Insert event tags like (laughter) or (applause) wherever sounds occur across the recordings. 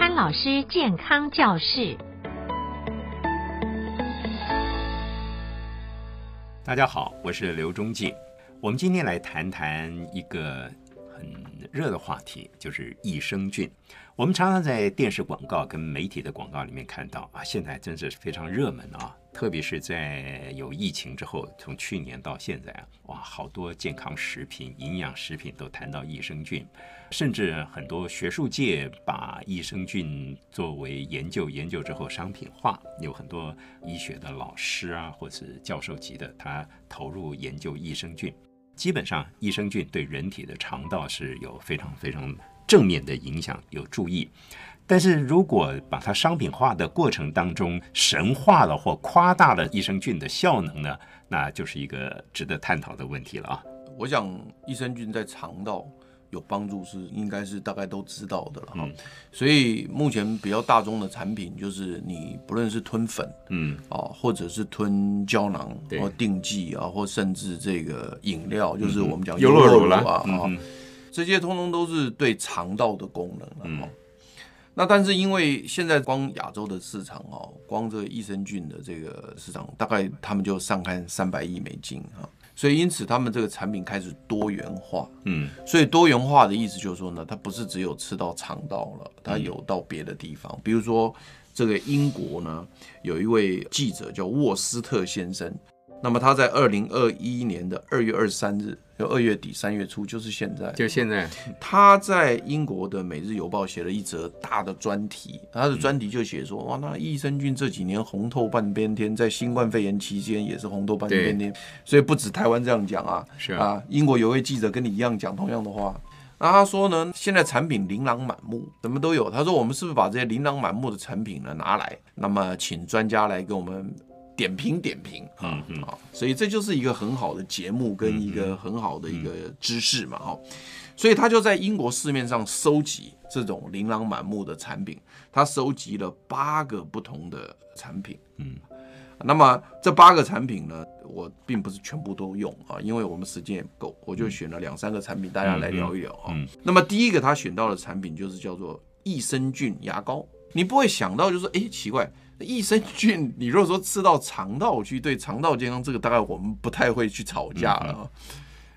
潘老师健康教室。大家好，我是刘忠进。我们今天来谈谈一个很热的话题，就是益生菌。我们常常在电视广告跟媒体的广告里面看到啊，现在真是非常热门啊。特别是在有疫情之后，从去年到现在啊，哇，好多健康食品、营养食品都谈到益生菌，甚至很多学术界把益生菌作为研究，研究之后商品化，有很多医学的老师啊，或是教授级的，他投入研究益生菌。基本上，益生菌对人体的肠道是有非常非常正面的影响，有助益。但是如果把它商品化的过程当中神化了或夸大了益生菌的效能呢，那就是一个值得探讨的问题了啊。我想益生菌在肠道有帮助是应该是大概都知道的了哈。嗯、所以目前比较大众的产品就是你不论是吞粉，嗯。啊，或者是吞胶囊或定剂啊，或甚至这个饮料，就是我们讲优酪乳啊，啊，这些通通都是对肠道的功能了。嗯那但是因为现在光亚洲的市场哦，光这个益生菌的这个市场大概他们就上看三百亿美金哈，所以因此他们这个产品开始多元化，嗯，所以多元化的意思就是说呢，它不是只有吃到肠道了，它有到别的地方，比如说这个英国呢有一位记者叫沃斯特先生。那么他在二零二一年的二月二十三日，就二月底三月初，就是现在，就现在，他在英国的《每日邮报》写了一则大的专题，他的专题就写说，哇，那益生菌这几年红透半边天，在新冠肺炎期间也是红透半边天，所以不止台湾这样讲啊，是啊，英国有位记者跟你一样讲同样的话，那他说呢，现在产品琳琅满目，什么都有，他说我们是不是把这些琳琅满目的产品呢拿来，那么请专家来给我们。点评点评，嗯嗯。啊，所以这就是一个很好的节目跟一个很好的一个知识嘛，哈，所以他就在英国市面上收集这种琳琅满目的产品，他收集了八个不同的产品，嗯，那么这八个产品呢，我并不是全部都用啊，因为我们时间也不够，我就选了两三个产品，大家来聊一聊啊。那么第一个他选到的产品就是叫做益生菌牙膏，你不会想到就是说，哎，奇怪。益生菌，你如果说吃到肠道去，对肠道健康，这个大概我们不太会去吵架了。嗯、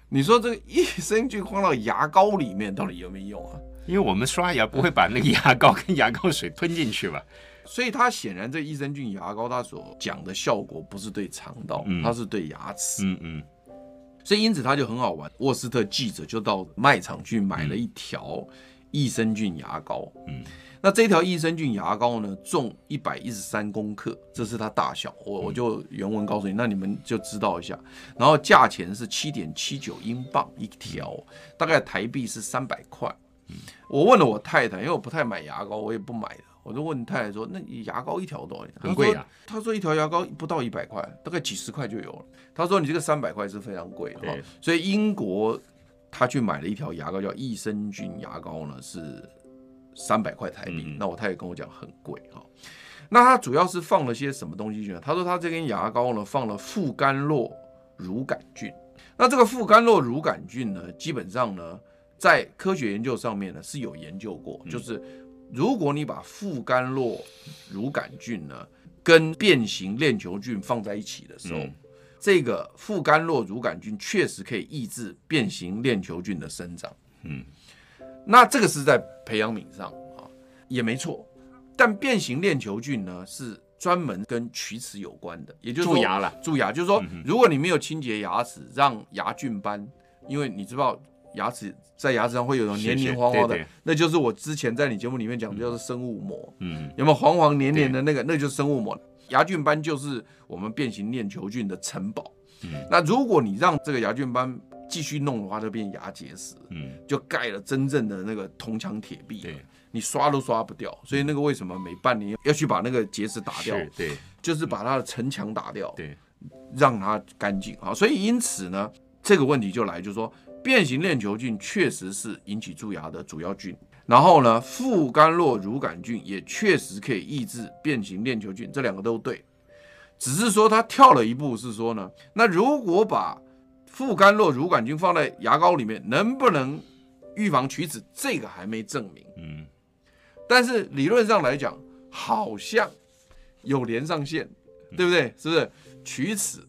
你说这个益生菌放到牙膏里面，到底有没有用啊？因为我们刷牙不会把那个牙膏跟牙膏水吞进去吧？所以它显然这益生菌牙膏它所讲的效果不是对肠道，嗯、它是对牙齿。嗯嗯。所以因此它就很好玩。沃斯特记者就到卖场去买了一条益生菌牙膏。嗯。那这条益生菌牙膏呢，重一百一十三公克，这是它大小。我我就原文告诉你，那你们就知道一下。然后价钱是七点七九英镑一条，大概台币是三百块。我问了我太太，因为我不太买牙膏，我也不买的。我就问太太说：“那你牙膏一条多少钱？”很贵啊。他说：“一条牙膏不到一百块，大概几十块就有了。”他说：“你这个三百块是非常贵的。”对。所以英国他去买了一条牙膏，叫益生菌牙膏呢，是。三百块台币，那我太太跟我讲很贵哈。那它主要是放了些什么东西去呢？他说他这根牙膏呢放了副甘酪乳杆菌。那这个副甘酪乳杆菌呢，基本上呢在科学研究上面呢是有研究过，就是如果你把副甘酪乳杆菌呢跟变形链球菌放在一起的时候，这个副甘酪乳杆菌确实可以抑制变形链球菌的生长。嗯。那这个是在培养皿上啊，也没错。但变形链球菌呢，是专门跟龋齿有关的，也就是说蛀牙了。蛀牙就是说，如果你没有清洁牙齿，让牙菌斑，因为你知道牙齿在牙齿上会有种黏黏黄黄的，那就是我之前在你节目里面讲的叫做生物膜。嗯，有没有黄黄黏黏的那个？那就是生物膜。牙菌斑就是我们变形链球菌的城堡。嗯，那如果你让这个牙菌斑继续弄的话，就变牙结石，嗯，就盖了真正的那个铜墙铁壁，对，你刷都刷不掉。所以那个为什么每半年要去把那个结石打掉？对，就是把它的城墙打掉，对，让它干净啊。所以因此呢，这个问题就来，就是说变形链球菌确实是引起蛀牙的主要菌，然后呢，副甘酪乳杆菌也确实可以抑制变形链球菌，这两个都对，只是说它跳了一步，是说呢，那如果把副甘酪乳杆菌放在牙膏里面能不能预防龋齿？这个还没证明。嗯，但是理论上来讲，好像有连上线，对不对？是不是？龋齿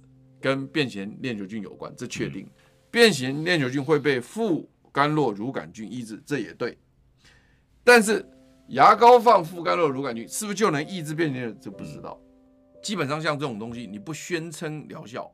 跟变形链球菌有关，这确定。变形链球菌会被副甘酪乳杆菌抑制，这也对。但是牙膏放副甘酪乳杆菌是不是就能抑制变形链？这不知道。基本上像这种东西，你不宣称疗效，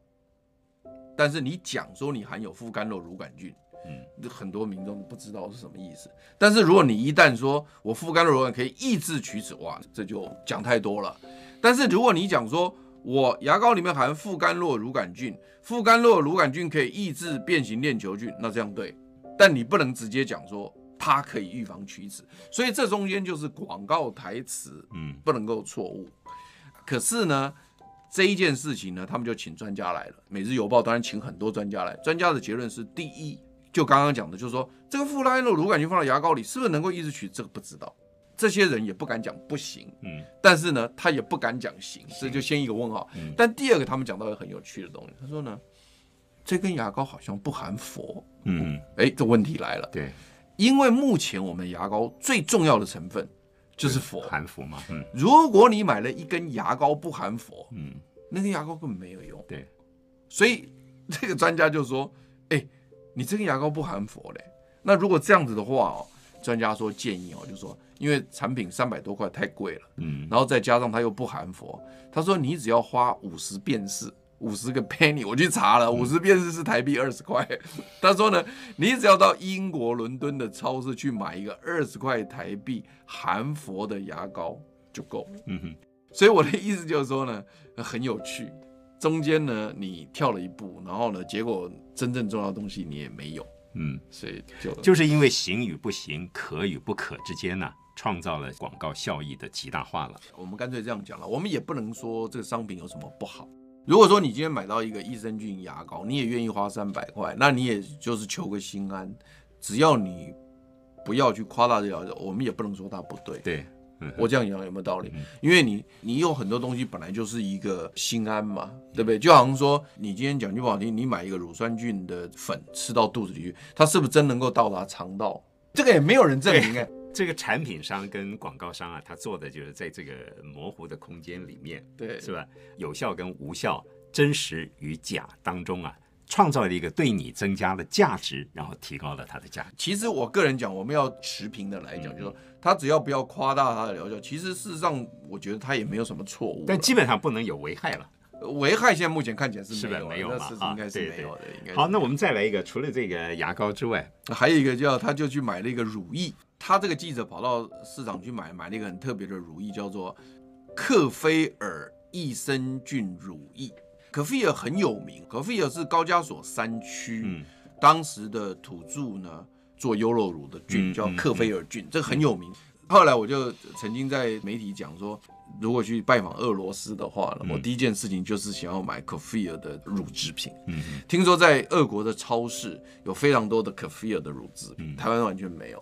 但是你讲说你含有副甘酪乳杆菌。嗯，很多民众不知道是什么意思。但是如果你一旦说我副甘酪乳杆可以抑制龋齿，哇，这就讲太多了。但是如果你讲说我牙膏里面含副甘洛乳杆菌，副甘洛乳杆菌可以抑制变形链球菌，那这样对。但你不能直接讲说它可以预防龋齿，所以这中间就是广告台词，嗯，不能够错误。可是呢，这一件事情呢，他们就请专家来了。每日邮报当然请很多专家来，专家的结论是第一。就刚刚讲的，就是说这个副甘酪乳杆菌放到牙膏里，是不是能够抑制龋？这个不知道，这些人也不敢讲不行，嗯，但是呢，他也不敢讲行，所以就先一个问号。嗯、但第二个，他们讲到一个很有趣的东西，他说呢，这根牙膏好像不含氟，嗯，哎，这问题来了，对，因为目前我们牙膏最重要的成分就是佛，含氟嘛，嗯，如果你买了一根牙膏不含氟，嗯，那根牙膏根本没有用，对，所以这个专家就说，哎。你这根牙膏不含氟嘞？那如果这样子的话哦，专家说建议哦，就是说因为产品三百多块太贵了，嗯，然后再加上它又不含氟，他说你只要花五十便士，五十个 penny，我去查了，五十便士是台币二十块。(laughs) 他说呢，你只要到英国伦敦的超市去买一个二十块台币含氟的牙膏就够了。嗯哼，所以我的意思就是说呢，很有趣。中间呢，你跳了一步，然后呢，结果真正重要的东西你也没有，嗯，所以就就是因为行与不行、可与不可之间呢、啊，创造了广告效益的极大化了。我们干脆这样讲了，我们也不能说这个商品有什么不好。如果说你今天买到一个益生菌牙膏，你也愿意花三百块，那你也就是求个心安，只要你不要去夸大这个，我们也不能说它不对。对。我这样讲有没有道理？因为你你有很多东西本来就是一个心安嘛，对不对？就好像说你今天讲句不好听，你买一个乳酸菌的粉吃到肚子里去，它是不是真能够到达肠道？这个也没有人证明 (laughs) 哎。这个产品商跟广告商啊，他做的就是在这个模糊的空间里面，对，是吧？有效跟无效，真实与假当中啊。创造了一个对你增加了价值，然后提高了它的价值。其实我个人讲，我们要持平的来讲，就是说，他只要不要夸大它的疗效，其实事实上，我觉得他也没有什么错误。但基本上不能有危害了。危害现在目前看起来是没有，没有嘛？应该是没有的。应该好，那我们再来一个，除了这个牙膏之外，还有一个叫他就去买了一个乳液。他这个记者跑到市场去买，买了一个很特别的乳液，叫做克菲尔益生菌乳液。可菲尔很有名，可菲尔是高加索山区、嗯、当时的土著呢做优酪乳的菌叫克菲尔菌，这很有名。后来我就曾经在媒体讲说，如果去拜访俄罗斯的话，我第一件事情就是想要买可菲尔的乳制品。嗯，听说在俄国的超市有非常多的可菲尔的乳制品，台湾完全没有，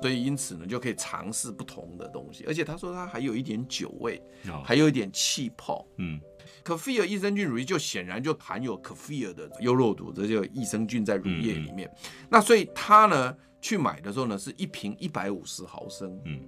所以因此呢就可以尝试不同的东西。而且他说他还有一点酒味，还有一点气泡。嗯。可菲尔益生菌乳液就显然就含有可菲尔的优酪乳，这就益生菌在乳液里面。嗯、那所以他呢去买的时候呢，是一瓶一百五十毫升，嗯，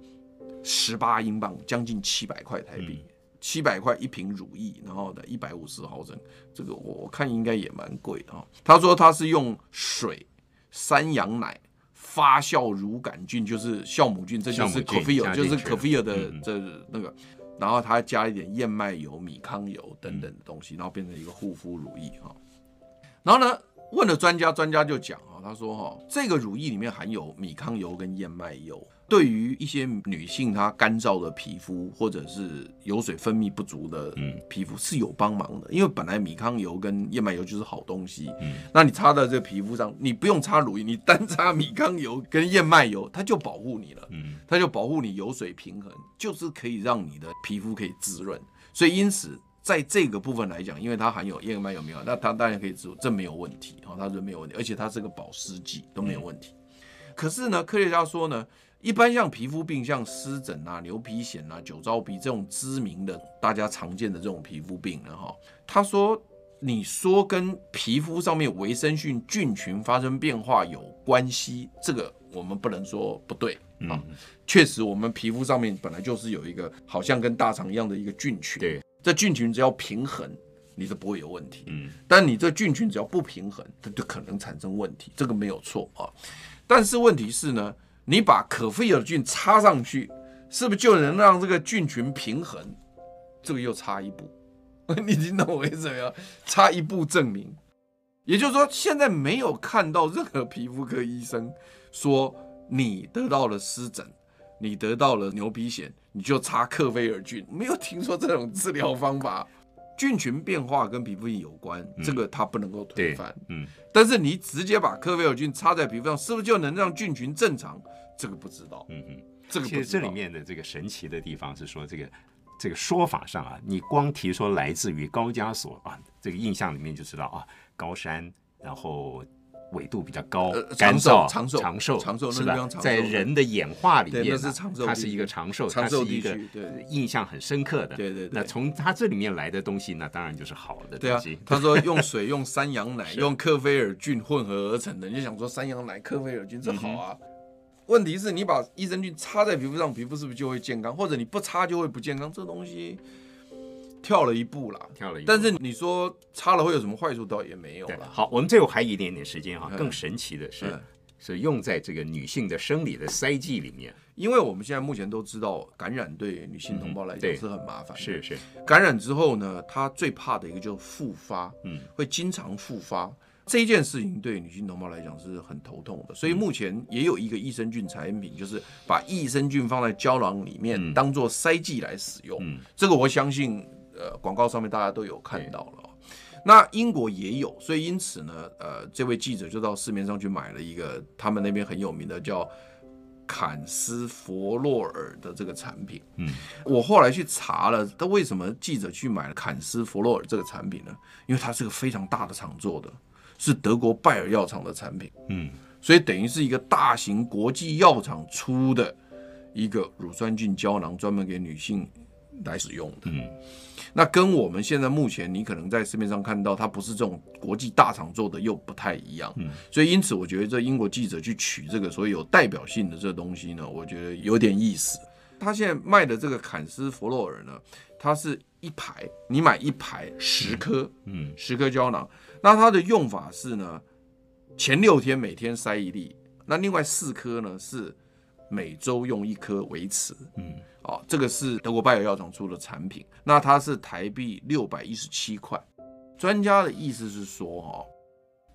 十八英镑，将近七百块台币，七百块一瓶乳液，然后的一百五十毫升，这个我看应该也蛮贵的哈。他说他是用水、山羊奶发酵乳杆菌，就是酵母菌，这就是可菲尔，就是可菲尔的这那个。然后他加一点燕麦油、米糠油等等的东西，然后变成一个护肤乳液哈。然后呢，问了专家，专家就讲啊，他说哈，这个乳液里面含有米糠油跟燕麦油。对于一些女性，她干燥的皮肤或者是油水分泌不足的皮肤是有帮忙的，因为本来米糠油跟燕麦油就是好东西。嗯，那你擦到这个皮肤上，你不用擦乳液，你单擦米糠油跟燕麦油，它就保护你了。嗯，它就保护你油水平衡，就是可以让你的皮肤可以滋润。所以因此在这个部分来讲，因为它含有燕麦油没有，那它当然可以滋润，这没有问题啊，它是没有问题，而且它是个保湿剂都没有问题。可是呢，科学家说呢。一般像皮肤病，像湿疹啊、牛皮癣啊、酒糟鼻这种知名的、大家常见的这种皮肤病呢，哈，他说，你说跟皮肤上面维生素菌群发生变化有关系，这个我们不能说不对，啊。确实，我们皮肤上面本来就是有一个好像跟大肠一样的一个菌群，对，这菌群只要平衡，你是不会有问题。嗯，但你这菌群只要不平衡，它就可能产生问题，这个没有错啊。但是问题是呢，你把可菲尔菌插上去，是不是就能让这个菌群平衡？这个又差一步，(laughs) 你听懂我意思没有？差一步证明，也就是说，现在没有看到任何皮肤科医生说你得到了湿疹，你得到了牛皮癣，你就插克菲尔菌，没有听说这种治疗方法。菌群变化跟皮肤病有关，这个它不能够推翻。嗯，但是你直接把科菲尔菌插在皮肤上，是不是就能让菌群正常？这个不知道。嗯嗯，这个其实这里面的这个神奇的地方是说，这个这个说法上啊，你光提说来自于高加索啊，这个印象里面就知道啊，高山，然后。纬度比较高，干燥、长寿、长寿、长寿，是吧？在人的演化里面，是长寿它是一个长寿，它是一个印象很深刻的。对对。那从它这里面来的东西，那当然就是好的东西。他说用水、用山羊奶、(laughs) 用克菲尔菌混合而成的，你就想说山羊奶、克菲尔菌这好啊？问题是你把益生菌擦在皮肤上，皮肤是不是就会健康？或者你不擦就会不健康？这东西。跳了一步了，跳了一步。但是你说插了会有什么坏处？倒也没有了。好，我们最后还有一点点时间哈。更神奇的是，是用在这个女性的生理的塞剂里面。因为我们现在目前都知道，感染对女性同胞来讲是很麻烦。是是。感染之后呢，她最怕的一个就是复发，嗯，会经常复发。这一件事情对女性同胞来讲是很头痛的。所以目前也有一个益生菌产品，就是把益生菌放在胶囊里面，当做塞剂来使用。嗯，这个我相信。呃，广告上面大家都有看到了，那英国也有，所以因此呢，呃，这位记者就到市面上去买了一个他们那边很有名的叫坎斯佛洛尔的这个产品。嗯，我后来去查了，他为什么记者去买了坎斯佛洛尔这个产品呢？因为它是个非常大的厂做的，是德国拜耳药厂的产品。嗯，所以等于是一个大型国际药厂出的一个乳酸菌胶囊，专门给女性来使用的。嗯。那跟我们现在目前你可能在市面上看到，它不是这种国际大厂做的，又不太一样。嗯，所以因此我觉得这英国记者去取这个所谓有代表性的这东西呢，我觉得有点意思。他现在卖的这个坎斯弗洛尔呢，它是一排，你买一排十颗，嗯，十颗胶囊。那它的用法是呢，前六天每天塞一粒，那另外四颗呢是每周用一颗维持，嗯。哦，这个是德国拜耳药厂出的产品，那它是台币六百一十七块。专家的意思是说，哈，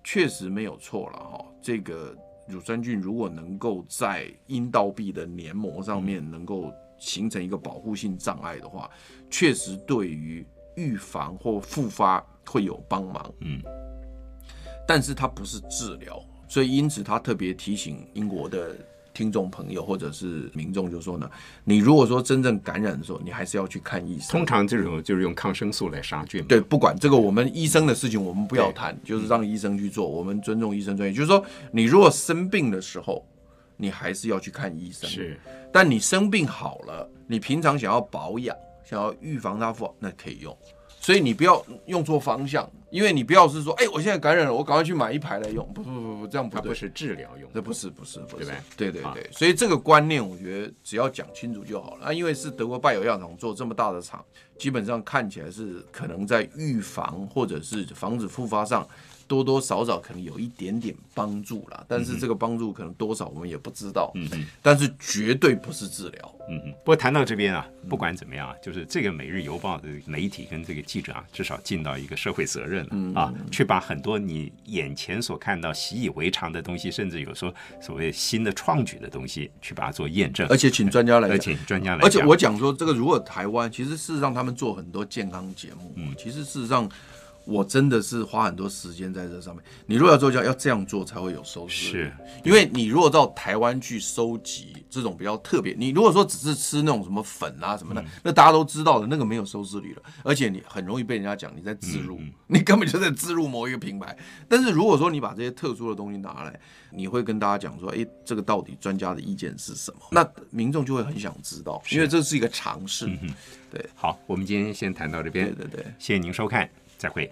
确实没有错了，哈，这个乳酸菌如果能够在阴道壁的黏膜上面能够形成一个保护性障碍的话，确实对于预防或复发会有帮忙，嗯，但是它不是治疗，所以因此他特别提醒英国的。听众朋友或者是民众就说呢，你如果说真正感染的时候，你还是要去看医生。通常这种就是用抗生素来杀菌。对，不管这个我们医生的事情，我们不要谈，就是让医生去做。我们尊重医生专业。就是说，你如果生病的时候，你还是要去看医生。是，但你生病好了，你平常想要保养，想要预防它复，那可以用。所以你不要用错方向，因为你不要是说，哎，我现在感染了，我赶快去买一排来用。不不不不，这样不对。它不是治疗用，这不是不是不是，对吧？对对对。所以这个观念，我觉得只要讲清楚就好了。啊，因为是德国拜耳药厂做这么大的厂，基本上看起来是可能在预防或者是防止复发上。多多少少可能有一点点帮助啦，但是这个帮助可能多少我们也不知道。嗯嗯，但是绝对不是治疗。嗯嗯。不过谈到这边啊，不管怎么样啊，就是这个《每日邮报》的媒体跟这个记者啊，至少尽到一个社会责任了啊，去把很多你眼前所看到习以为常的东西，甚至有时候所谓新的创举的东西，去把它做验证。而且请专家来，而且专家来。而且我讲说，这个如果台湾，其实事实上他们做很多健康节目，嗯，其实事实上。我真的是花很多时间在这上面。你如果要做，要要这样做才会有收视。是，因为你如果到台湾去收集这种比较特别，你如果说只是吃那种什么粉啊什么的，嗯、那大家都知道的，那个没有收视率了，而且你很容易被人家讲你在自入，嗯嗯、你根本就在自入某一个品牌。但是如果说你把这些特殊的东西拿来，你会跟大家讲说，哎，这个到底专家的意见是什么？那民众就会很想知道，因为这是一个尝试。嗯、对，好，我们今天先谈到这边。对对对，谢谢您收看。再会。